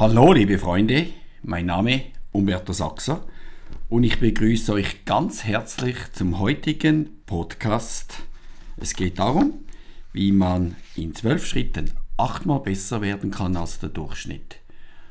Hallo liebe Freunde, mein Name Umberto Sachser und ich begrüße euch ganz herzlich zum heutigen Podcast. Es geht darum, wie man in zwölf Schritten achtmal besser werden kann als der Durchschnitt.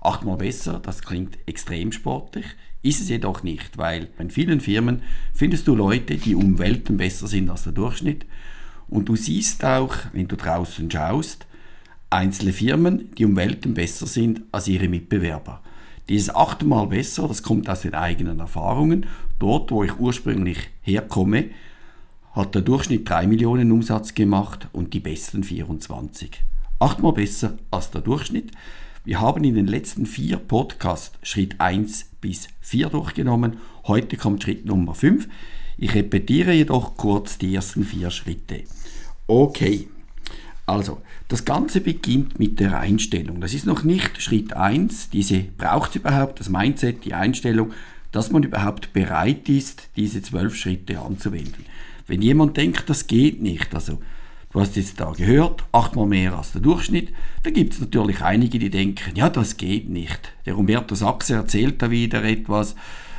Achtmal besser, das klingt extrem sportlich, ist es jedoch nicht, weil in vielen Firmen findest du Leute, die um Welten besser sind als der Durchschnitt und du siehst auch, wenn du draußen schaust, einzelne Firmen, die um Welten besser sind als ihre Mitbewerber. Dieses achtmal besser, das kommt aus den eigenen Erfahrungen. Dort, wo ich ursprünglich herkomme, hat der Durchschnitt 3 Millionen Umsatz gemacht und die besten 24. Achtmal besser als der Durchschnitt. Wir haben in den letzten vier Podcasts Schritt 1 bis 4 durchgenommen. Heute kommt Schritt Nummer 5. Ich repetiere jedoch kurz die ersten vier Schritte. Okay, also, das Ganze beginnt mit der Einstellung. Das ist noch nicht Schritt 1. Diese braucht es überhaupt, das Mindset, die Einstellung, dass man überhaupt bereit ist, diese zwölf Schritte anzuwenden. Wenn jemand denkt, das geht nicht, also du hast jetzt da gehört, achtmal mehr als der Durchschnitt, da gibt es natürlich einige, die denken, ja, das geht nicht. Der Umberto Sachse erzählt da wieder etwas,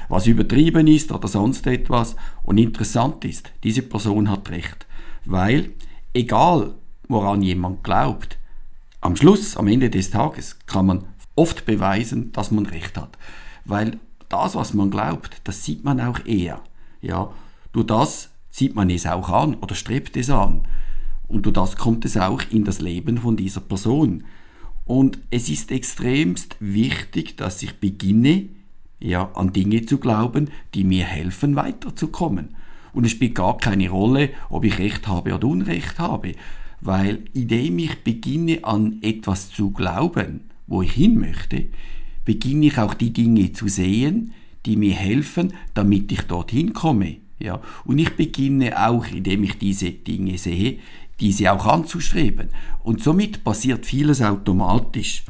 was übertrieben ist oder sonst etwas. Und interessant ist, diese Person hat recht. Weil, egal woran jemand glaubt. Am Schluss, am Ende des Tages, kann man oft beweisen, dass man recht hat. Weil das, was man glaubt, das sieht man auch eher. Ja, durch das sieht man es auch an oder strebt es an. Und durch das kommt es auch in das Leben von dieser Person. Und es ist extremst wichtig, dass ich beginne, ja, an Dinge zu glauben, die mir helfen, weiterzukommen. Und es spielt gar keine Rolle, ob ich Recht habe oder Unrecht habe weil indem ich beginne an etwas zu glauben, wo ich hin möchte, beginne ich auch die Dinge zu sehen, die mir helfen, damit ich dorthin komme. Ja? Und ich beginne auch, indem ich diese Dinge sehe, diese auch anzustreben. Und somit passiert vieles automatisch.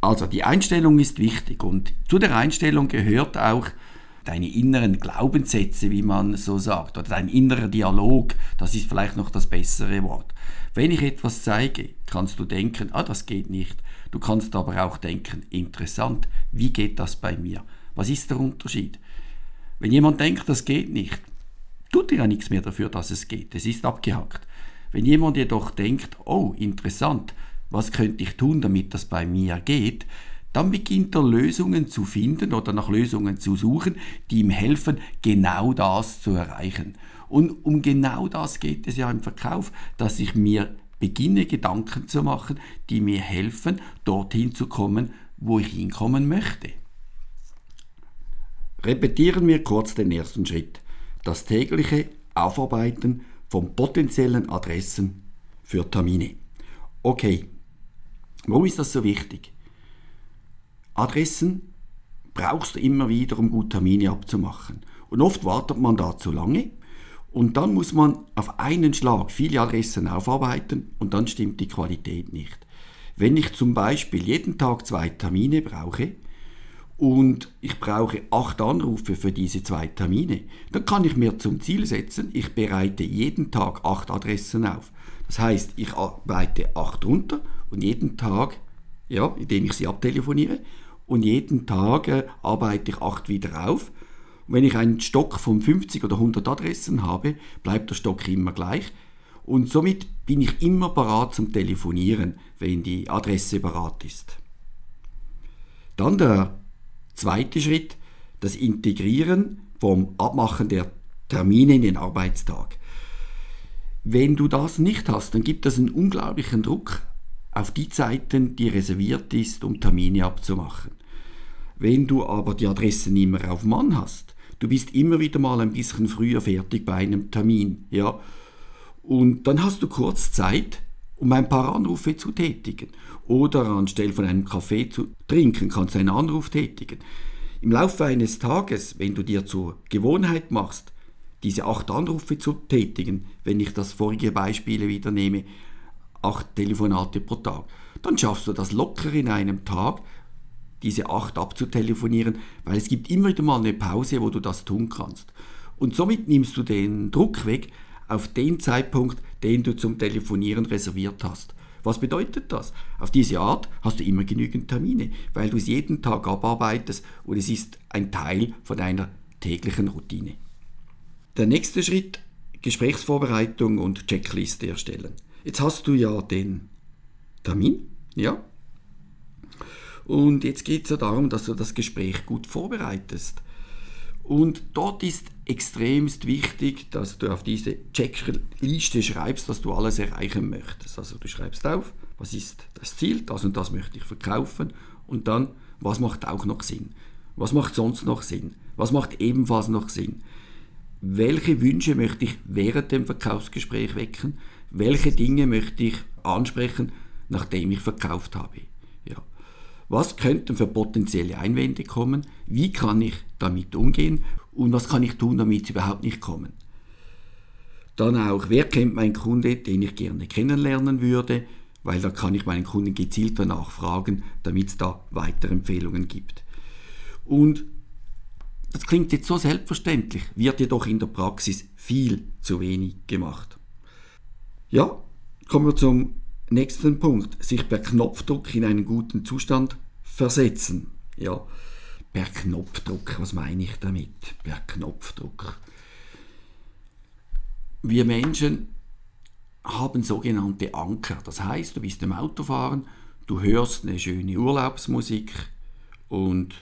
Also die Einstellung ist wichtig und zu der Einstellung gehört auch deine inneren Glaubenssätze, wie man so sagt, oder dein innerer Dialog, das ist vielleicht noch das bessere Wort. Wenn ich etwas zeige, kannst du denken, ah, das geht nicht. Du kannst aber auch denken, interessant, wie geht das bei mir? Was ist der Unterschied? Wenn jemand denkt, das geht nicht, tut er ja nichts mehr dafür, dass es geht. Es ist abgehakt. Wenn jemand jedoch denkt, oh, interessant, was könnte ich tun, damit das bei mir geht, dann beginnt er Lösungen zu finden oder nach Lösungen zu suchen, die ihm helfen, genau das zu erreichen. Und um genau das geht es ja im Verkauf, dass ich mir beginne Gedanken zu machen, die mir helfen, dorthin zu kommen, wo ich hinkommen möchte. Repetieren wir kurz den ersten Schritt. Das tägliche Aufarbeiten von potenziellen Adressen für Termine. Okay, warum ist das so wichtig? Adressen brauchst du immer wieder, um gut Termine abzumachen. Und oft wartet man da zu lange und dann muss man auf einen Schlag viele Adressen aufarbeiten und dann stimmt die Qualität nicht. Wenn ich zum Beispiel jeden Tag zwei Termine brauche und ich brauche acht Anrufe für diese zwei Termine, dann kann ich mir zum Ziel setzen, ich bereite jeden Tag acht Adressen auf. Das heißt, ich arbeite acht runter und jeden Tag, ja, indem ich sie abtelefoniere, und jeden Tag äh, arbeite ich acht wieder auf und wenn ich einen Stock von 50 oder 100 Adressen habe, bleibt der Stock immer gleich. Und somit bin ich immer parat zum Telefonieren, wenn die Adresse parat ist. Dann der zweite Schritt, das Integrieren vom Abmachen der Termine in den Arbeitstag. Wenn du das nicht hast, dann gibt es einen unglaublichen Druck auf die Zeiten, die reserviert ist, um Termine abzumachen. Wenn du aber die Adressen immer auf Mann hast, du bist immer wieder mal ein bisschen früher fertig bei einem Termin, ja. Und dann hast du kurz Zeit, um ein paar Anrufe zu tätigen. Oder anstelle von einem Kaffee zu trinken, kannst du einen Anruf tätigen. Im Laufe eines Tages, wenn du dir zur Gewohnheit machst, diese acht Anrufe zu tätigen, wenn ich das vorige Beispiel wieder nehme, acht Telefonate pro Tag, dann schaffst du das locker in einem Tag, diese acht abzutelefonieren, weil es gibt immer wieder mal eine Pause, wo du das tun kannst. Und somit nimmst du den Druck weg auf den Zeitpunkt, den du zum Telefonieren reserviert hast. Was bedeutet das? Auf diese Art hast du immer genügend Termine, weil du es jeden Tag abarbeitest und es ist ein Teil von deiner täglichen Routine. Der nächste Schritt, Gesprächsvorbereitung und Checkliste erstellen. Jetzt hast du ja den Termin, ja? Und jetzt geht es ja darum, dass du das Gespräch gut vorbereitest. Und dort ist extremst wichtig, dass du auf diese Checkliste schreibst, was du alles erreichen möchtest. Also du schreibst auf, was ist das Ziel, das und das möchte ich verkaufen und dann, was macht auch noch Sinn? Was macht sonst noch Sinn? Was macht ebenfalls noch Sinn? Welche Wünsche möchte ich während dem Verkaufsgespräch wecken? Welche Dinge möchte ich ansprechen, nachdem ich verkauft habe? Was könnten für potenzielle Einwände kommen? Wie kann ich damit umgehen? Und was kann ich tun, damit sie überhaupt nicht kommen? Dann auch, wer kennt meinen Kunde, den ich gerne kennenlernen würde? Weil da kann ich meinen Kunden gezielt danach fragen, damit es da weitere Empfehlungen gibt. Und das klingt jetzt so selbstverständlich, wird jedoch in der Praxis viel zu wenig gemacht. Ja, kommen wir zum nächsten Punkt. Sich per Knopfdruck in einen guten Zustand versetzen. Ja, per Knopfdruck, was meine ich damit? Per Knopfdruck. Wir Menschen haben sogenannte Anker. Das heißt, du bist im Autofahren, du hörst eine schöne Urlaubsmusik und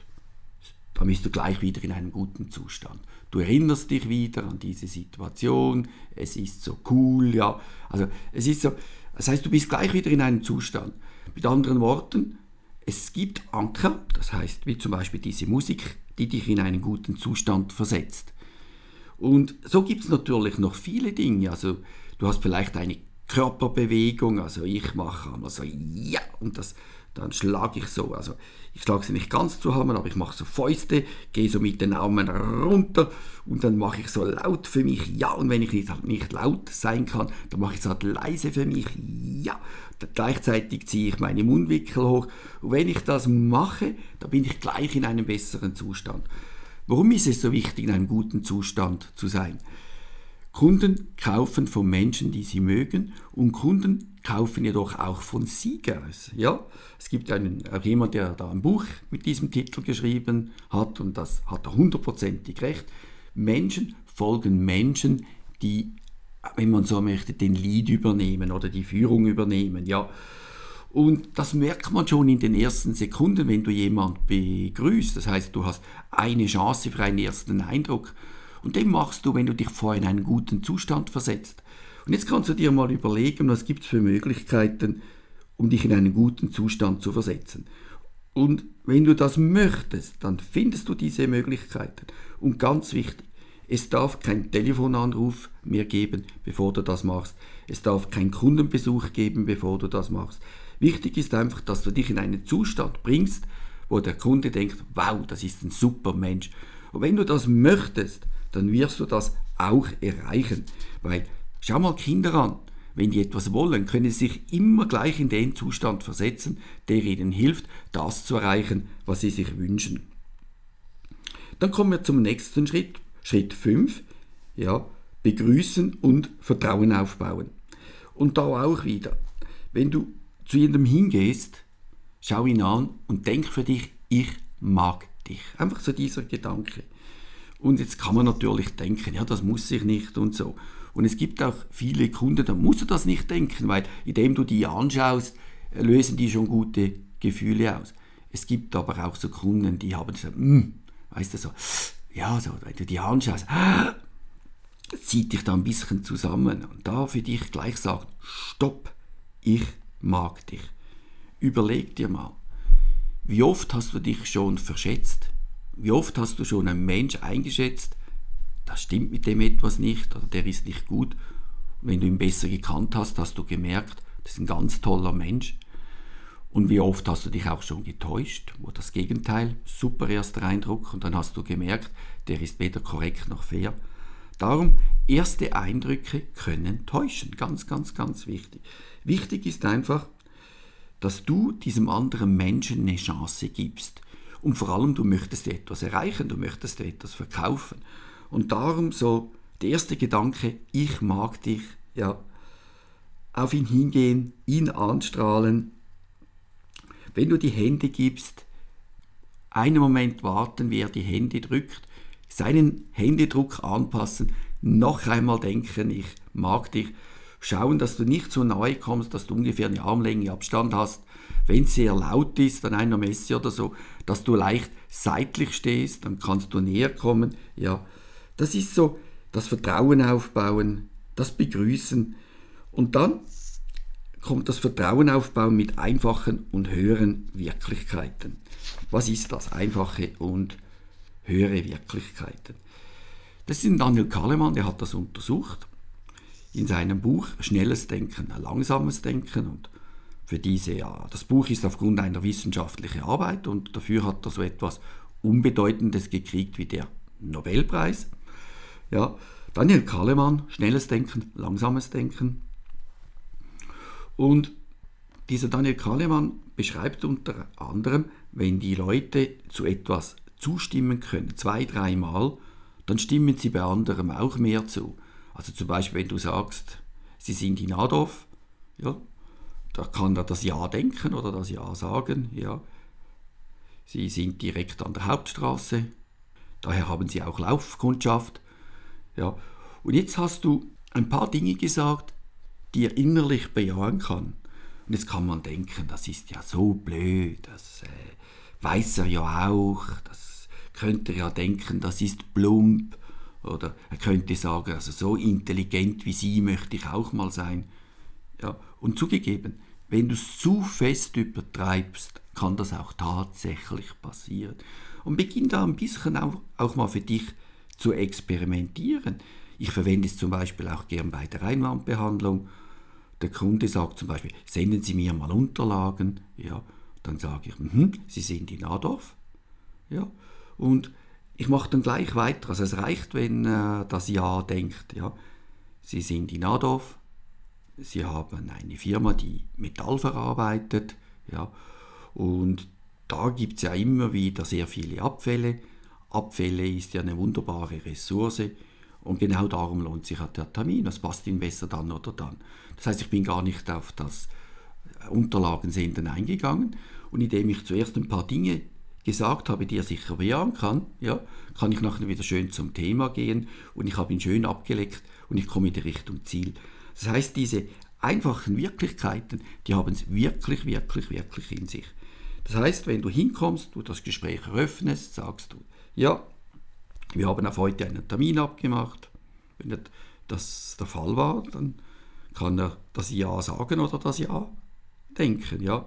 dann bist du gleich wieder in einem guten Zustand. Du erinnerst dich wieder an diese Situation, es ist so cool, ja. Also es ist so, das heißt, du bist gleich wieder in einem Zustand. Mit anderen Worten, es gibt Anker, das heißt wie zum Beispiel diese Musik, die dich in einen guten Zustand versetzt. Und so gibt es natürlich noch viele Dinge. Also du hast vielleicht eine Körperbewegung, also ich mache einmal so ja und das dann schlage ich so, also ich schlage sie nicht ganz zu zusammen, aber ich mache so Fäuste, gehe so mit den Armen runter und dann mache ich so laut für mich, ja, und wenn ich nicht, nicht laut sein kann, dann mache ich es halt leise für mich, ja. Gleichzeitig ziehe ich meine Mundwinkel hoch und wenn ich das mache, dann bin ich gleich in einem besseren Zustand. Warum ist es so wichtig, in einem guten Zustand zu sein? Kunden kaufen von Menschen, die sie mögen und Kunden kaufen jedoch auch von Siegers. Ja? Es gibt einen, auch jemand, der da ein Buch mit diesem Titel geschrieben hat und das hat er hundertprozentig recht. Menschen folgen Menschen, die, wenn man so möchte, den Lead übernehmen oder die Führung übernehmen. Ja? Und das merkt man schon in den ersten Sekunden, wenn du jemand begrüßt. Das heißt, du hast eine Chance für einen ersten Eindruck. Und den machst du, wenn du dich vorher in einen guten Zustand versetzt. Und jetzt kannst du dir mal überlegen, was gibt es für Möglichkeiten, um dich in einen guten Zustand zu versetzen. Und wenn du das möchtest, dann findest du diese Möglichkeiten. Und ganz wichtig, es darf kein Telefonanruf mehr geben, bevor du das machst. Es darf kein Kundenbesuch geben, bevor du das machst. Wichtig ist einfach, dass du dich in einen Zustand bringst, wo der Kunde denkt, wow, das ist ein super Mensch. Und wenn du das möchtest, dann wirst du das auch erreichen. Weil schau mal Kinder an. Wenn die etwas wollen, können sie sich immer gleich in den Zustand versetzen, der ihnen hilft, das zu erreichen, was sie sich wünschen. Dann kommen wir zum nächsten Schritt, Schritt 5, ja, begrüßen und Vertrauen aufbauen. Und da auch wieder, wenn du zu jemandem hingehst, schau ihn an und denk für dich, ich mag dich. Einfach so dieser Gedanke. Und jetzt kann man natürlich denken, ja, das muss ich nicht und so. Und es gibt auch viele Kunden, da musst du das nicht denken, weil indem du die anschaust, lösen die schon gute Gefühle aus. Es gibt aber auch so Kunden, die haben so, mm, weißt du, so, ja, so, wenn du die anschaust, zieht dich da ein bisschen zusammen. Und da für dich gleich sagen, stopp, ich mag dich. Überleg dir mal, wie oft hast du dich schon verschätzt? Wie oft hast du schon einen Mensch eingeschätzt, das stimmt mit dem etwas nicht oder der ist nicht gut. Wenn du ihn besser gekannt hast, hast du gemerkt, das ist ein ganz toller Mensch. Und wie oft hast du dich auch schon getäuscht, wo das Gegenteil, super erster Eindruck und dann hast du gemerkt, der ist weder korrekt noch fair. Darum, erste Eindrücke können täuschen, ganz, ganz, ganz wichtig. Wichtig ist einfach, dass du diesem anderen Menschen eine Chance gibst. Und vor allem, du möchtest etwas erreichen, du möchtest etwas verkaufen. Und darum so der erste Gedanke, ich mag dich, ja, auf ihn hingehen, ihn anstrahlen. Wenn du die Hände gibst, einen Moment warten, wie er die Hände drückt, seinen Händedruck anpassen, noch einmal denken, ich mag dich, schauen, dass du nicht so nahe kommst, dass du ungefähr eine Armlänge Abstand hast. Wenn es sehr laut ist an einer Messe oder so, dass du leicht seitlich stehst, dann kannst du näher kommen. Ja, das ist so das Vertrauen aufbauen, das Begrüßen und dann kommt das Vertrauen aufbauen mit einfachen und höheren Wirklichkeiten. Was ist das? Einfache und höhere Wirklichkeiten. Das ist Daniel Kahnemann, der hat das untersucht in seinem Buch Schnelles Denken, langsames Denken und für diese, ja, das Buch ist aufgrund einer wissenschaftlichen Arbeit und dafür hat er so etwas Unbedeutendes gekriegt wie der Nobelpreis. Ja, Daniel Kahnemann, schnelles Denken, langsames Denken. Und dieser Daniel Kahnemann beschreibt unter anderem, wenn die Leute zu etwas zustimmen können, zwei, dreimal, dann stimmen sie bei anderem auch mehr zu. Also zum Beispiel, wenn du sagst, sie sind in Adorf, ja, da kann er das Ja denken oder das Ja sagen, ja. Sie sind direkt an der Hauptstraße, daher haben sie auch Laufkundschaft, ja. Und jetzt hast du ein paar Dinge gesagt, die er innerlich bejahen kann. Und jetzt kann man denken, das ist ja so blöd, das äh, weiß er ja auch, das könnte er ja denken, das ist plump, oder er könnte sagen, also so intelligent wie Sie möchte ich auch mal sein. Ja, und zugegeben, wenn du es zu fest übertreibst, kann das auch tatsächlich passieren. Und beginn da ein bisschen auch, auch mal für dich zu experimentieren. Ich verwende es zum Beispiel auch gern bei der Einwandbehandlung. Der Kunde sagt zum Beispiel, senden Sie mir mal Unterlagen. Ja, dann sage ich, mm Sie sind in Adorf. Ja, und ich mache dann gleich weiter. Also es reicht, wenn äh, das Ja denkt. Ja. Sie sind in Adorf, Sie haben eine Firma, die Metall verarbeitet. Ja. Und da gibt es ja immer wieder sehr viele Abfälle. Abfälle ist ja eine wunderbare Ressource. Und genau darum lohnt sich der Termin. Das passt Ihnen besser dann oder dann. Das heißt, ich bin gar nicht auf das Unterlagensenden eingegangen. Und indem ich zuerst ein paar Dinge gesagt habe, die er sicher bejahen kann, ja, kann ich nachher wieder schön zum Thema gehen und ich habe ihn schön abgeleckt und ich komme in die Richtung Ziel. Das heißt, diese einfachen Wirklichkeiten, die haben es wirklich, wirklich, wirklich in sich. Das heißt, wenn du hinkommst, du das Gespräch eröffnest, sagst du, ja, wir haben auf heute einen Termin abgemacht. Wenn das der Fall war, dann kann er das Ja sagen oder das Ja denken. Ja.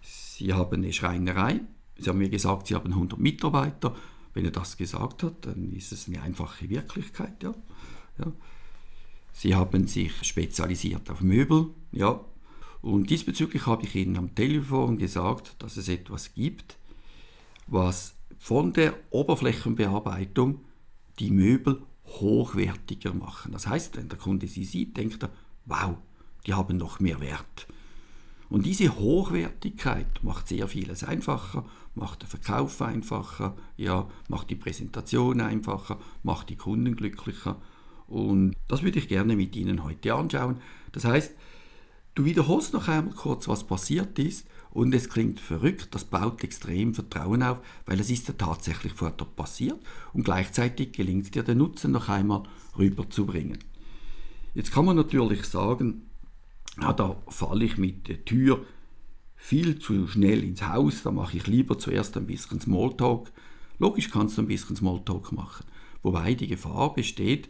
Sie haben eine Schreinerei, Sie haben mir gesagt, Sie haben 100 Mitarbeiter. Wenn er das gesagt hat, dann ist es eine einfache Wirklichkeit. Ja. ja. Sie haben sich spezialisiert auf Möbel. Ja. Und diesbezüglich habe ich Ihnen am Telefon gesagt, dass es etwas gibt, was von der Oberflächenbearbeitung die Möbel hochwertiger machen. Das heißt, wenn der Kunde sie sieht, denkt er, wow, die haben noch mehr Wert. Und diese Hochwertigkeit macht sehr vieles einfacher, macht den Verkauf einfacher, ja, macht die Präsentation einfacher, macht die Kunden glücklicher. Und das würde ich gerne mit Ihnen heute anschauen. Das heißt, du wiederholst noch einmal kurz, was passiert ist und es klingt verrückt, das baut extrem Vertrauen auf, weil es ist ja tatsächlich vor dir passiert und gleichzeitig gelingt es dir, den Nutzen noch einmal rüberzubringen. Jetzt kann man natürlich sagen, ja, da falle ich mit der Tür viel zu schnell ins Haus, da mache ich lieber zuerst ein bisschen Smalltalk. Logisch kannst du ein bisschen Smalltalk machen, wobei die Gefahr besteht,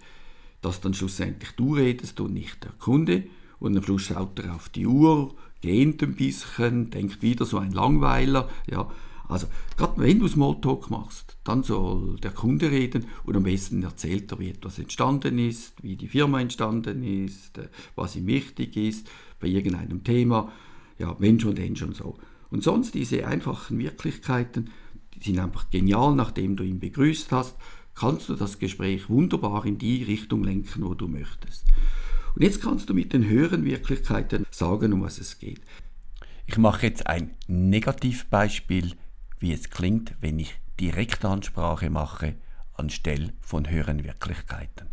dass dann schlussendlich du redest und nicht der Kunde. Und am Schluss schaut er auf die Uhr, gähnt ein bisschen, denkt wieder so ein Langweiler, ja, also, gerade wenn du Smalltalk machst, dann soll der Kunde reden und am besten erzählt er, wie etwas entstanden ist, wie die Firma entstanden ist, äh, was ihm wichtig ist, bei irgendeinem Thema. Ja, wenn schon, denn schon so. Und sonst diese einfachen Wirklichkeiten, die sind einfach genial, nachdem du ihn begrüßt hast, kannst du das Gespräch wunderbar in die Richtung lenken, wo du möchtest. Und jetzt kannst du mit den höheren Wirklichkeiten sagen, um was es geht. Ich mache jetzt ein Negativbeispiel wie es klingt, wenn ich Direktansprache mache anstelle von höheren Wirklichkeiten.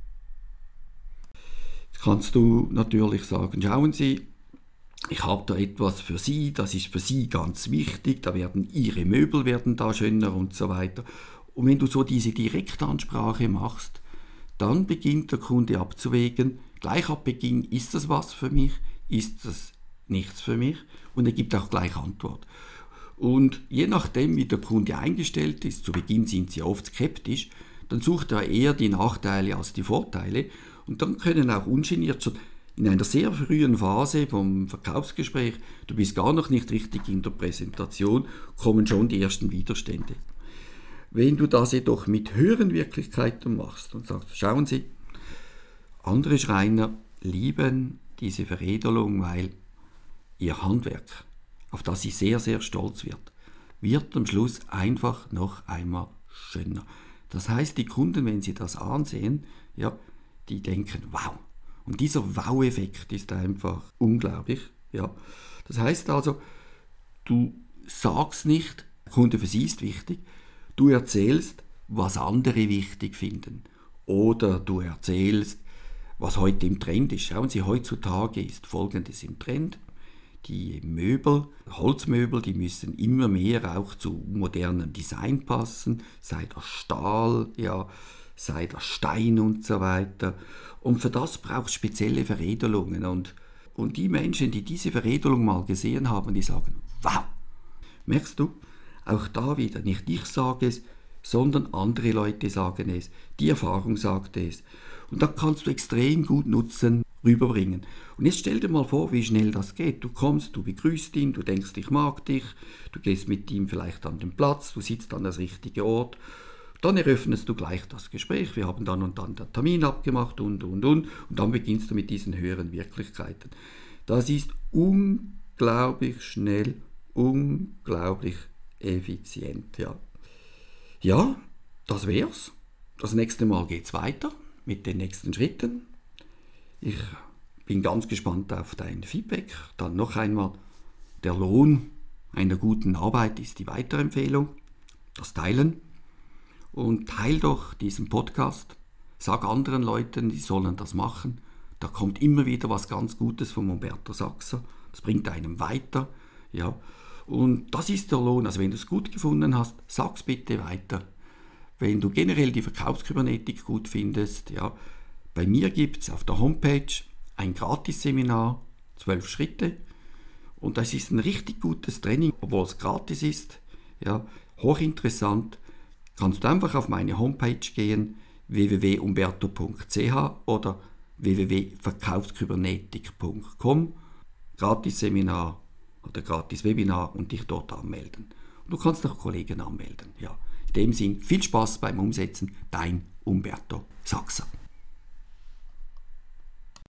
kannst du natürlich sagen, schauen Sie, ich habe da etwas für Sie, das ist für Sie ganz wichtig, da werden Ihre Möbel werden da schöner und so weiter. Und wenn du so diese Direktansprache machst, dann beginnt der Kunde abzuwägen, gleich ab Beginn, ist das was für mich, ist das nichts für mich und er gibt auch gleich Antwort. Und je nachdem, wie der Kunde eingestellt ist, zu Beginn sind sie oft skeptisch, dann sucht er eher die Nachteile als die Vorteile und dann können auch ungeniert schon in einer sehr frühen Phase vom Verkaufsgespräch, du bist gar noch nicht richtig in der Präsentation, kommen schon die ersten Widerstände. Wenn du das jedoch mit höheren Wirklichkeiten machst und sagst, schauen Sie, andere Schreiner lieben diese Veredelung, weil ihr Handwerk, auf das sie sehr, sehr stolz wird, wird am Schluss einfach noch einmal schöner. Das heißt, die Kunden, wenn sie das ansehen, ja, die denken, wow. Und dieser Wow-Effekt ist einfach unglaublich. Ja. Das heißt also, du sagst nicht, Kunde für sie ist wichtig, Du erzählst, was andere wichtig finden. Oder du erzählst, was heute im Trend ist. Schauen Sie, heutzutage ist Folgendes im Trend. Die Möbel, Holzmöbel, die müssen immer mehr auch zu modernem Design passen, sei das Stahl, ja, sei das Stein und so weiter. Und für das braucht es spezielle Veredelungen. Und, und die Menschen, die diese Veredelung mal gesehen haben, die sagen, wow, merkst du, auch da wieder, nicht ich sage es, sondern andere Leute sagen es. Die Erfahrung sagt es. Und da kannst du extrem gut nutzen, rüberbringen. Und jetzt stell dir mal vor, wie schnell das geht. Du kommst, du begrüßt ihn, du denkst, ich mag dich, du gehst mit ihm vielleicht an den Platz, du sitzt an das richtige Ort. Dann eröffnest du gleich das Gespräch. Wir haben dann und dann den Termin abgemacht und, und, und. Und dann beginnst du mit diesen höheren Wirklichkeiten. Das ist unglaublich schnell, unglaublich effizient. Ja, ja das wär's. Das nächste Mal geht's weiter mit den nächsten Schritten. Ich bin ganz gespannt auf dein Feedback. Dann noch einmal, der Lohn einer guten Arbeit ist die Weiterempfehlung, das Teilen. Und teil doch diesen Podcast. Sag anderen Leuten, die sollen das machen. Da kommt immer wieder was ganz Gutes von Umberto Sachser. Das bringt einem weiter. Ja, und das ist der Lohn. Also wenn du es gut gefunden hast, sag's bitte weiter. Wenn du generell die Verkaufskybernetik gut findest, ja, bei mir gibt es auf der Homepage ein Gratisseminar, zwölf Schritte. Und das ist ein richtig gutes Training, obwohl es gratis ist. Ja, hochinteressant. Kannst du einfach auf meine Homepage gehen, www.umberto.ch oder www.verkaufskybernetik.com. Gratisseminar oder gratis Webinar und dich dort anmelden. Und du kannst auch Kollegen anmelden. Ja. In dem Sinn, viel Spaß beim Umsetzen. Dein Umberto Sachser.